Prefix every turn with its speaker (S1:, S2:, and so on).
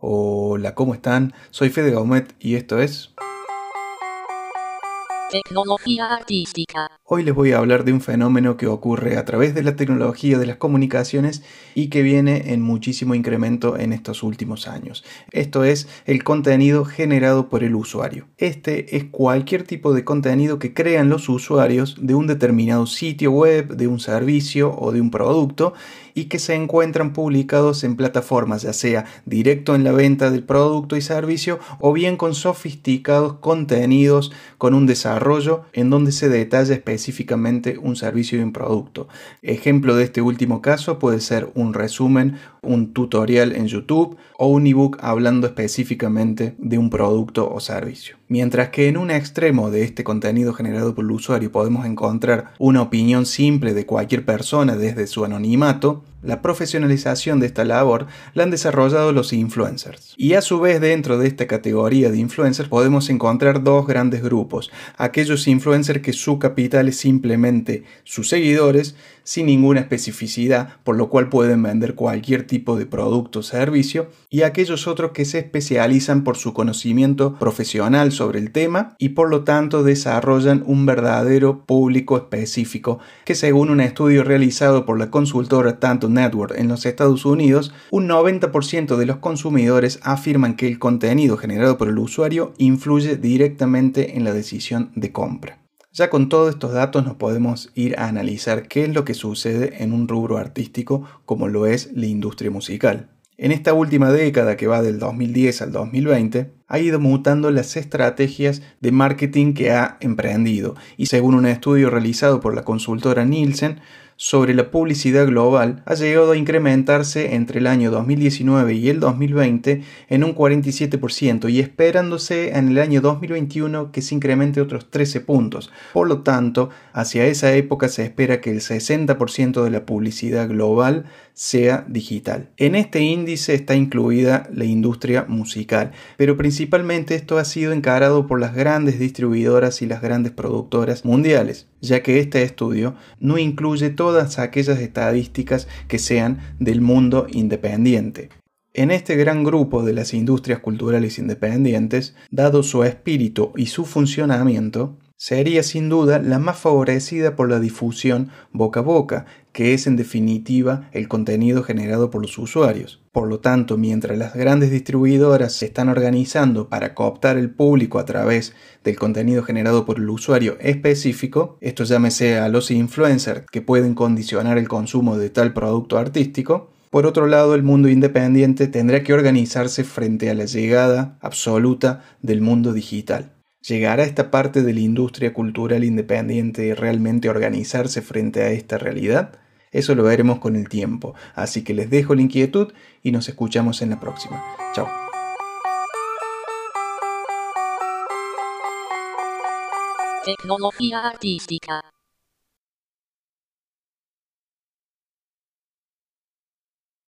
S1: Hola, ¿cómo están? Soy Fede Gaumet y esto es...
S2: Tecnología artística.
S1: Hoy les voy a hablar de un fenómeno que ocurre a través de la tecnología de las comunicaciones y que viene en muchísimo incremento en estos últimos años. Esto es el contenido generado por el usuario. Este es cualquier tipo de contenido que crean los usuarios de un determinado sitio web, de un servicio o de un producto y que se encuentran publicados en plataformas, ya sea directo en la venta del producto y servicio o bien con sofisticados contenidos con un desarrollo en donde se detalla específicamente un servicio y un producto. Ejemplo de este último caso puede ser un resumen, un tutorial en YouTube o un ebook hablando específicamente de un producto o servicio. Mientras que en un extremo de este contenido generado por el usuario podemos encontrar una opinión simple de cualquier persona desde su anonimato, la profesionalización de esta labor la han desarrollado los influencers. Y a su vez dentro de esta categoría de influencers podemos encontrar dos grandes grupos. Aquellos influencers que su capital es simplemente sus seguidores sin ninguna especificidad, por lo cual pueden vender cualquier tipo de producto o servicio, y aquellos otros que se especializan por su conocimiento profesional sobre el tema y por lo tanto desarrollan un verdadero público específico que según un estudio realizado por la consultora tanto Network en los Estados Unidos, un 90% de los consumidores afirman que el contenido generado por el usuario influye directamente en la decisión de compra. Ya con todos estos datos nos podemos ir a analizar qué es lo que sucede en un rubro artístico como lo es la industria musical. En esta última década que va del 2010 al 2020, ha ido mutando las estrategias de marketing que ha emprendido y según un estudio realizado por la consultora Nielsen, sobre la publicidad global ha llegado a incrementarse entre el año 2019 y el 2020 en un 47% y esperándose en el año 2021 que se incremente otros 13 puntos. Por lo tanto, hacia esa época se espera que el 60% de la publicidad global sea digital. En este índice está incluida la industria musical, pero principalmente esto ha sido encarado por las grandes distribuidoras y las grandes productoras mundiales, ya que este estudio no incluye todas aquellas estadísticas que sean del mundo independiente. En este gran grupo de las industrias culturales independientes, dado su espíritu y su funcionamiento, sería sin duda la más favorecida por la difusión boca a boca, que es en definitiva el contenido generado por los usuarios. Por lo tanto, mientras las grandes distribuidoras se están organizando para cooptar el público a través del contenido generado por el usuario específico, esto llámese a los influencers que pueden condicionar el consumo de tal producto artístico, por otro lado, el mundo independiente tendrá que organizarse frente a la llegada absoluta del mundo digital. ¿Llegará esta parte de la industria cultural independiente realmente organizarse frente a esta realidad? Eso lo veremos con el tiempo, así que les dejo la inquietud y nos escuchamos en la próxima. Chao.
S2: Tecnología artística.